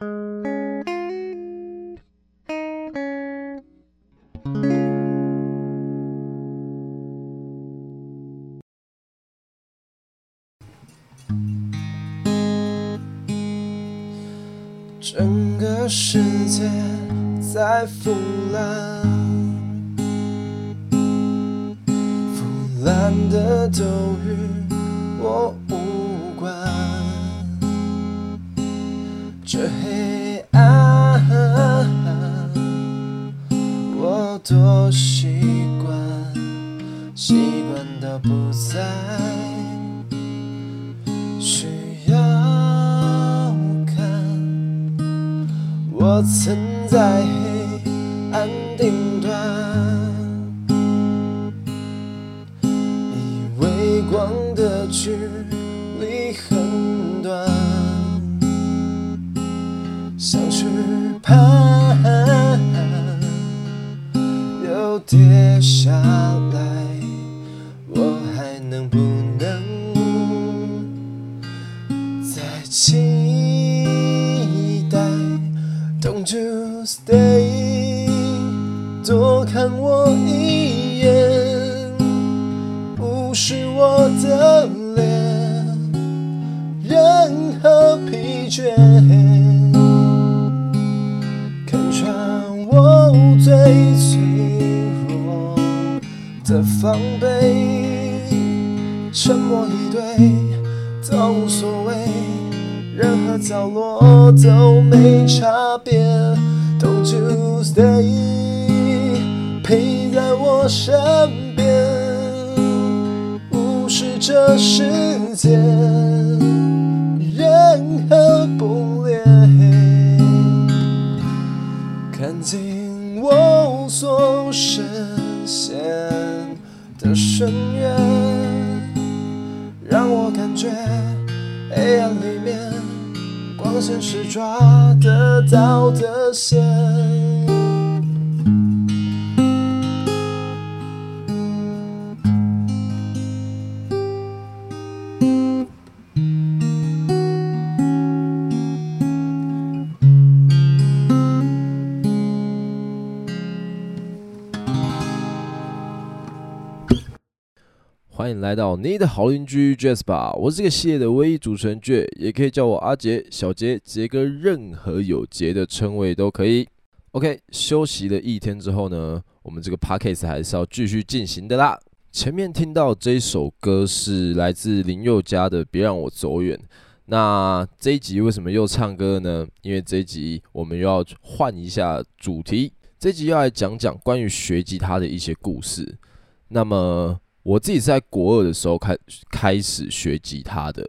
整个世界在腐烂，腐烂的都与我无这黑暗，我多习惯，习惯到不再需要看。我曾在黑暗顶端，以为光的距 stay，多看我一眼，无视我的脸，任何疲倦，看穿我最脆弱的防备，沉默以对都无所谓。任何角落都没差别身边，无视这世界任何不列，看尽我所实现的深渊，让我感觉黑暗里面。光线是抓得到的线。来到你的好邻居 Jasper，我是这个系列的唯一主持人 J，也可以叫我阿杰、小杰、杰哥，任何有杰的称谓都可以。OK，休息了一天之后呢，我们这个 Podcast 还是要继续进行的啦。前面听到这首歌是来自林宥嘉的《别让我走远》，那这一集为什么又唱歌呢？因为这一集我们又要换一下主题，这一集要来讲讲关于学吉他的一些故事。那么。我自己在国二的时候开开始学吉他的，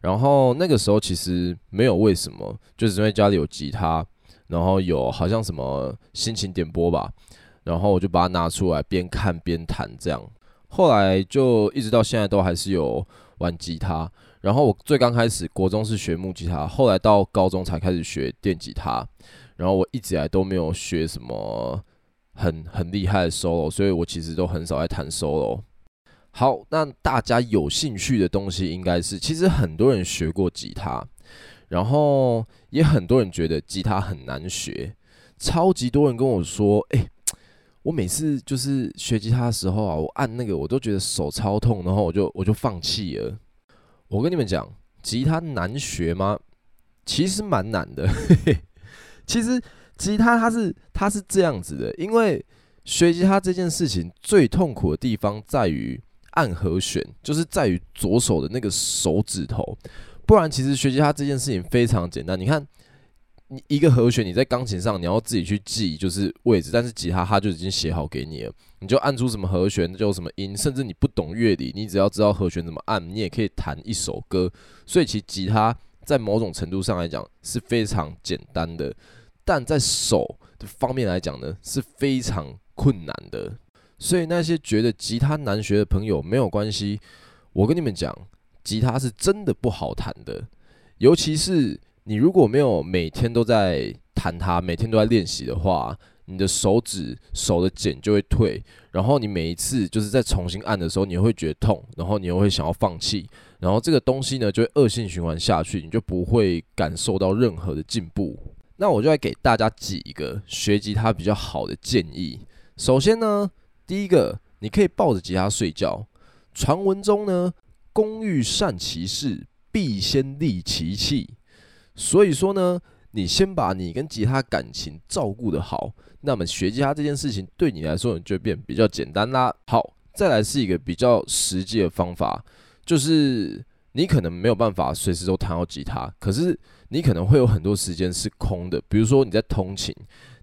然后那个时候其实没有为什么，就是因为家里有吉他，然后有好像什么心情点播吧，然后我就把它拿出来边看边弹这样。后来就一直到现在都还是有玩吉他，然后我最刚开始国中是学木吉他，后来到高中才开始学电吉他，然后我一直以来都没有学什么很很厉害的 solo，所以我其实都很少在弹 solo。好，那大家有兴趣的东西应该是，其实很多人学过吉他，然后也很多人觉得吉他很难学，超级多人跟我说，哎，我每次就是学吉他的时候啊，我按那个我都觉得手超痛，然后我就我就放弃了。我跟你们讲，吉他难学吗？其实蛮难的。嘿嘿，其实吉他它是它是这样子的，因为学吉他这件事情最痛苦的地方在于。按和弦就是在于左手的那个手指头，不然其实学吉他这件事情非常简单。你看，你一个和弦你在钢琴上你要自己去记就是位置，但是吉他它就已经写好给你了，你就按出什么和弦就什么音，甚至你不懂乐理，你只要知道和弦怎么按，你也可以弹一首歌。所以其实吉他在某种程度上来讲是非常简单的，但在手的方面来讲呢是非常困难的。所以那些觉得吉他难学的朋友没有关系，我跟你们讲，吉他是真的不好弹的，尤其是你如果没有每天都在弹它，每天都在练习的话，你的手指手的茧就会退，然后你每一次就是在重新按的时候，你会觉得痛，然后你又会想要放弃，然后这个东西呢就会恶性循环下去，你就不会感受到任何的进步。那我就来给大家几个学吉他比较好的建议。首先呢，第一个，你可以抱着吉他睡觉。传闻中呢，工欲善其事，必先利其器。所以说呢，你先把你跟吉他感情照顾得好，那么学吉他这件事情对你来说，你就变比较简单啦。好，再来是一个比较实际的方法，就是你可能没有办法随时都弹到吉他，可是你可能会有很多时间是空的，比如说你在通勤、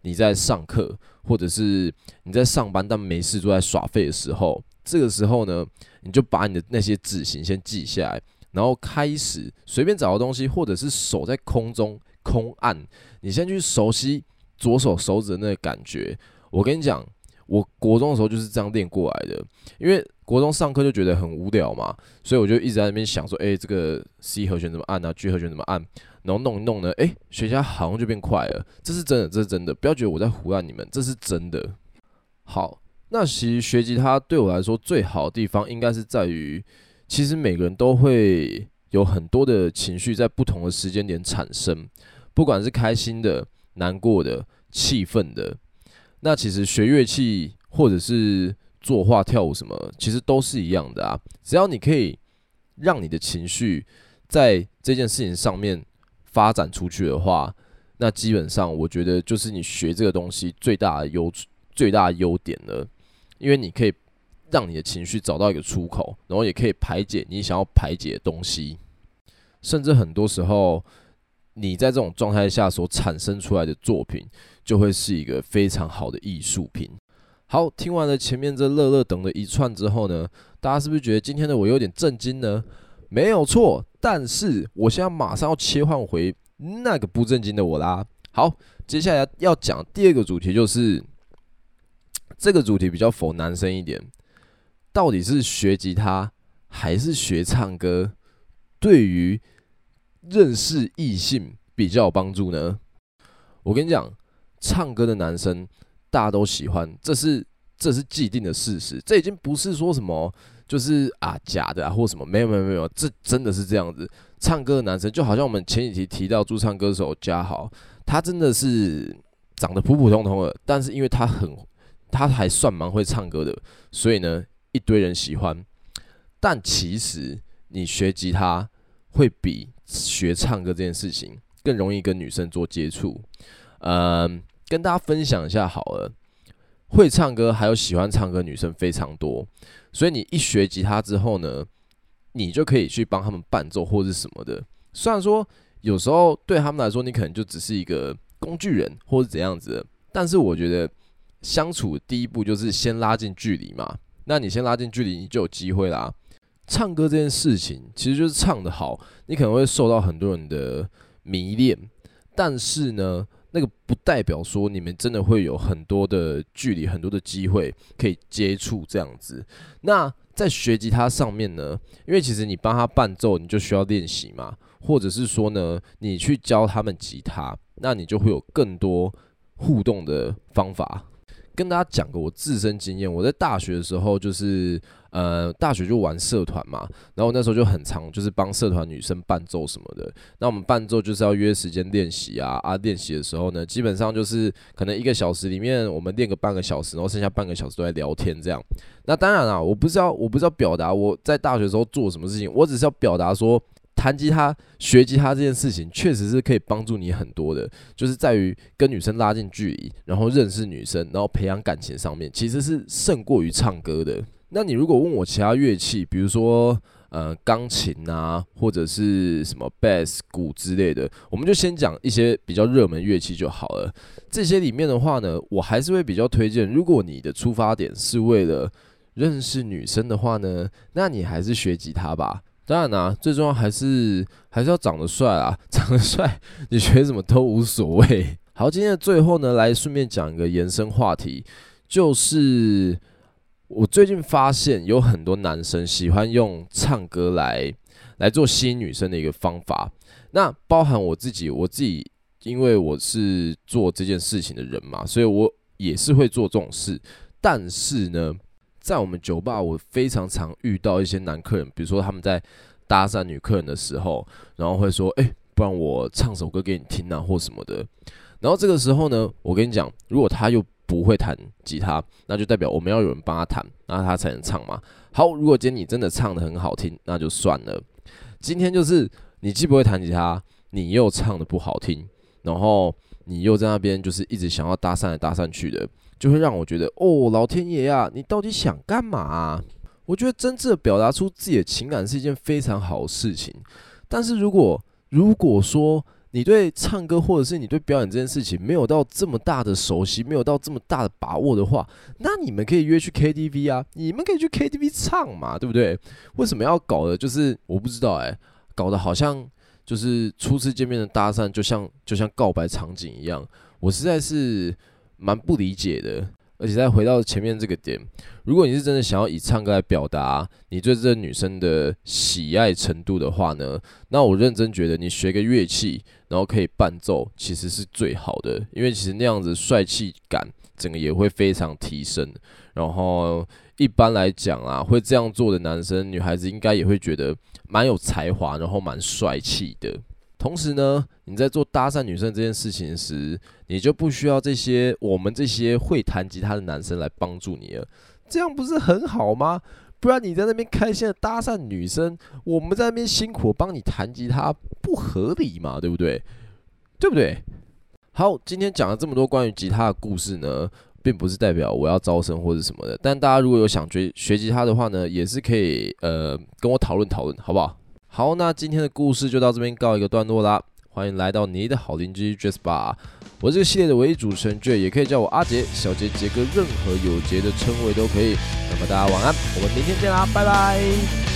你在上课，或者是你在上班但没事做在耍废的时候，这个时候呢，你就把你的那些指型先记下来。然后开始随便找个东西，或者是手在空中空按，你先去熟悉左手手指的那个感觉。我跟你讲，我国中的时候就是这样练过来的。因为国中上课就觉得很无聊嘛，所以我就一直在那边想说，哎，这个 C 和弦怎么按啊？G 和弦怎么按？然后弄一弄呢，哎，学起来好像就变快了。这是真的，这是真的。不要觉得我在唬烂你们，这是真的。好，那其实学吉他对我来说最好的地方，应该是在于。其实每个人都会有很多的情绪在不同的时间点产生，不管是开心的、难过的、气愤的。那其实学乐器或者是作画、跳舞什么，其实都是一样的啊。只要你可以让你的情绪在这件事情上面发展出去的话，那基本上我觉得就是你学这个东西最大的优最大的优点了，因为你可以。让你的情绪找到一个出口，然后也可以排解你想要排解的东西，甚至很多时候，你在这种状态下所产生出来的作品，就会是一个非常好的艺术品。好，听完了前面这乐乐等的一串之后呢，大家是不是觉得今天的我有点震惊呢？没有错，但是我现在马上要切换回那个不正经的我啦。好，接下来要讲第二个主题，就是 这个主题比较否男生一点。到底是学吉他还是学唱歌，对于认识异性比较有帮助呢？我跟你讲，唱歌的男生大家都喜欢，这是这是既定的事实，这已经不是说什么就是啊假的啊或什么，没有没有没有，这真的是这样子。唱歌的男生就好像我们前几题提到驻唱歌手嘉豪，他真的是长得普普通通的，但是因为他很他还算蛮会唱歌的，所以呢。一堆人喜欢，但其实你学吉他会比学唱歌这件事情更容易跟女生做接触。嗯，跟大家分享一下好了，会唱歌还有喜欢唱歌女生非常多，所以你一学吉他之后呢，你就可以去帮他们伴奏或是什么的。虽然说有时候对他们来说，你可能就只是一个工具人或是怎样子，但是我觉得相处第一步就是先拉近距离嘛。那你先拉近距离，你就有机会啦。唱歌这件事情其实就是唱得好，你可能会受到很多人的迷恋，但是呢，那个不代表说你们真的会有很多的距离、很多的机会可以接触这样子。那在学吉他上面呢，因为其实你帮他伴奏，你就需要练习嘛，或者是说呢，你去教他们吉他，那你就会有更多互动的方法。跟大家讲个我自身经验，我在大学的时候就是，呃，大学就玩社团嘛，然后那时候就很常就是帮社团女生伴奏什么的。那我们伴奏就是要约时间练习啊，啊，练习的时候呢，基本上就是可能一个小时里面我们练个半个小时，然后剩下半个小时都在聊天这样。那当然啊，我不知道，我不知道表达我在大学时候做什么事情，我只是要表达说。弹吉他、学吉他这件事情，确实是可以帮助你很多的，就是在于跟女生拉近距离，然后认识女生，然后培养感情上面，其实是胜过于唱歌的。那你如果问我其他乐器，比如说呃钢琴啊，或者是什么 bass、鼓之类的，我们就先讲一些比较热门乐器就好了。这些里面的话呢，我还是会比较推荐，如果你的出发点是为了认识女生的话呢，那你还是学吉他吧。当然啦、最重要还是还是要长得帅啊！长得帅，你学什么都无所谓。好，今天的最后呢，来顺便讲一个延伸话题，就是我最近发现有很多男生喜欢用唱歌来来做吸引女生的一个方法。那包含我自己，我自己因为我是做这件事情的人嘛，所以我也是会做这种事。但是呢，在我们酒吧，我非常常遇到一些男客人，比如说他们在搭讪女客人的时候，然后会说：“哎，不然我唱首歌给你听啊，或什么的。”然后这个时候呢，我跟你讲，如果他又不会弹吉他，那就代表我们要有人帮他弹，那他才能唱嘛。好，如果今天你真的唱得很好听，那就算了。今天就是你既不会弹吉他，你又唱得不好听。然后你又在那边就是一直想要搭讪来搭讪去的，就会让我觉得哦，老天爷啊，你到底想干嘛？我觉得真正的表达出自己的情感是一件非常好的事情，但是如果如果说你对唱歌或者是你对表演这件事情没有到这么大的熟悉，没有到这么大的把握的话，那你们可以约去 KTV 啊，你们可以去 KTV 唱嘛，对不对？为什么要搞的？就是我不知道哎、搞得好像。就是初次见面的搭讪，就像就像告白场景一样，我实在是蛮不理解的。而且再回到前面这个点，如果你是真的想要以唱歌来表达你对这个女生的喜爱程度的话呢，那我认真觉得你学个乐器，然后可以伴奏，其实是最好的，因为其实那样子帅气感整个也会非常提升。然后一般来讲啊，会这样做的男生，女孩子应该也会觉得。蛮有才华，然后蛮帅气的。同时呢，你在做搭讪女生这件事情时，你就不需要这些我们这些会弹吉他的男生来帮助你了。这样不是很好吗？不然你在那边开心的搭讪女生，我们在那边辛苦帮你弹吉他，不合理嘛？对不对？对不对？好，今天讲了这么多关于吉他的故事呢。并不是代表我要招生或者什么的，但大家如果有想学学吉他的话呢，也是可以呃跟我讨论讨论，好不好？好，那今天的故事就到这边告一个段落啦。欢迎来到你的好邻居 Jazz Bar，我这个系列的唯一主持人 J，也可以叫我阿杰、小杰、杰哥，任何有杰的称谓都可以。那么大家晚安，我们明天见啦，拜拜。